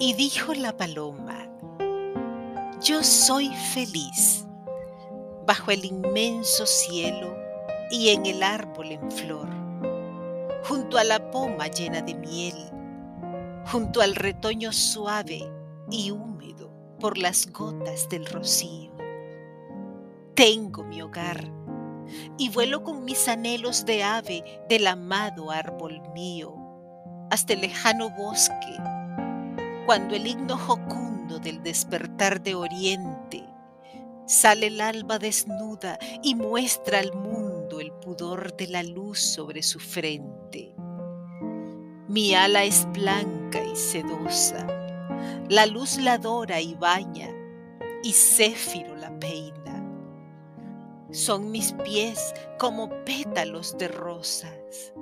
Y dijo la paloma, yo soy feliz bajo el inmenso cielo y en el árbol en flor, junto a la poma llena de miel, junto al retoño suave y húmedo por las gotas del rocío. Tengo mi hogar y vuelo con mis anhelos de ave del amado árbol mío hasta el lejano bosque, cuando el himno jocundo del despertar de oriente sale el alba desnuda y muestra al mundo el pudor de la luz sobre su frente. Mi ala es blanca y sedosa, la luz la adora y baña, y Céfiro la peina. Son mis pies como pétalos de rosas.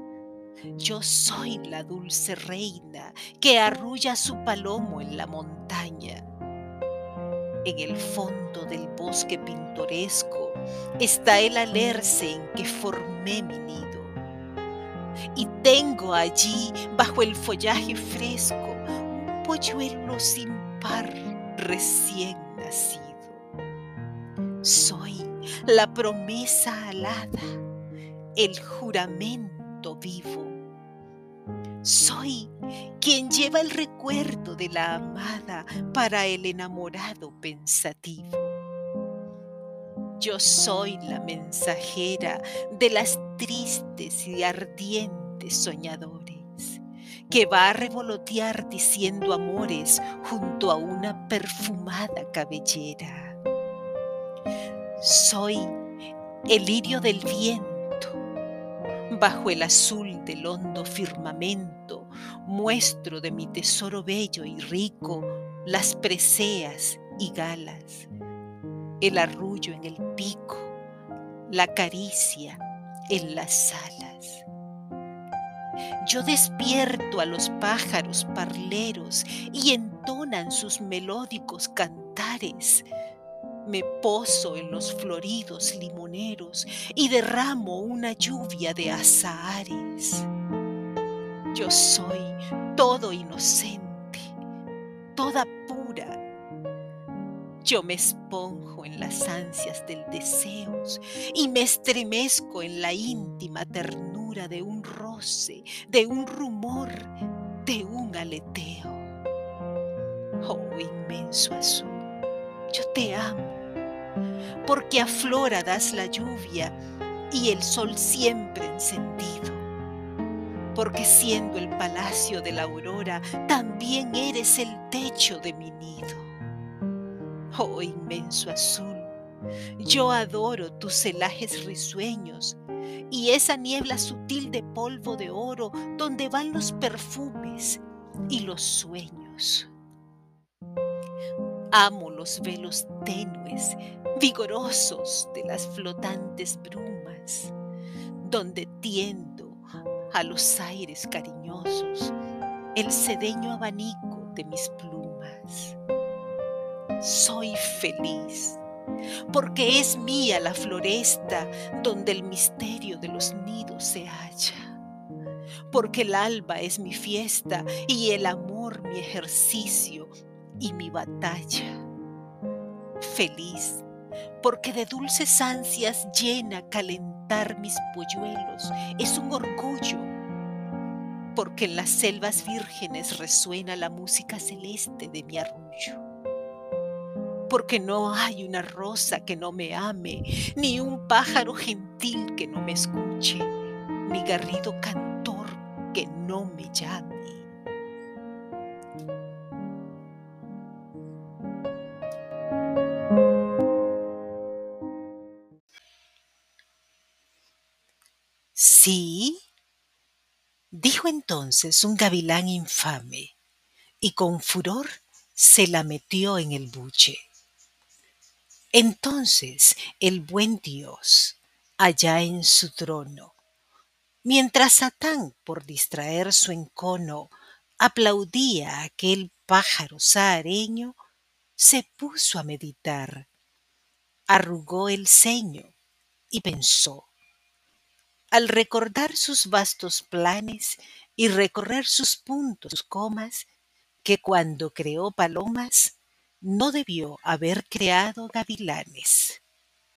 Yo soy la dulce reina que arrulla su palomo en la montaña. En el fondo del bosque pintoresco está el alerce en que formé mi nido. Y tengo allí, bajo el follaje fresco, un polluelo sin par recién nacido. Soy la promesa alada, el juramento vivo. Soy quien lleva el recuerdo de la amada para el enamorado pensativo. Yo soy la mensajera de las tristes y ardientes soñadores, que va a revolotear diciendo amores junto a una perfumada cabellera. Soy el lirio del viento, bajo el azul del hondo firmamento, muestro de mi tesoro bello y rico las preseas y galas el arrullo en el pico, la caricia en las alas. Yo despierto a los pájaros parleros y entonan sus melódicos cantares. Me poso en los floridos limoneros y derramo una lluvia de azahares. Yo soy todo inocente, toda pura yo me esponjo en las ansias del deseo y me estremezco en la íntima ternura de un roce, de un rumor, de un aleteo. Oh inmenso azul, yo te amo, porque a flora das la lluvia y el sol siempre encendido. Porque siendo el palacio de la aurora, también eres el techo de mi nido Oh inmenso azul, yo adoro tus celajes risueños y esa niebla sutil de polvo de oro donde van los perfumes y los sueños. Amo los velos tenues, vigorosos de las flotantes brumas, donde tiendo a los aires cariñosos el sedeño abanico de mis plumas. Soy feliz, porque es mía la floresta donde el misterio de los nidos se halla, porque el alba es mi fiesta y el amor mi ejercicio y mi batalla. Feliz, porque de dulces ansias llena calentar mis polluelos es un orgullo porque en las selvas vírgenes resuena la música celeste de mi arrullo porque no hay una rosa que no me ame, ni un pájaro gentil que no me escuche, ni garrido cantor que no me llame. Sí, dijo entonces un gavilán infame, y con furor se la metió en el buche. Entonces el buen Dios, allá en su trono, mientras Satán, por distraer su encono, aplaudía a aquel pájaro sahareño, se puso a meditar, arrugó el ceño y pensó. Al recordar sus vastos planes y recorrer sus puntos, sus comas, que cuando creó palomas no debió haber creado gavilanes.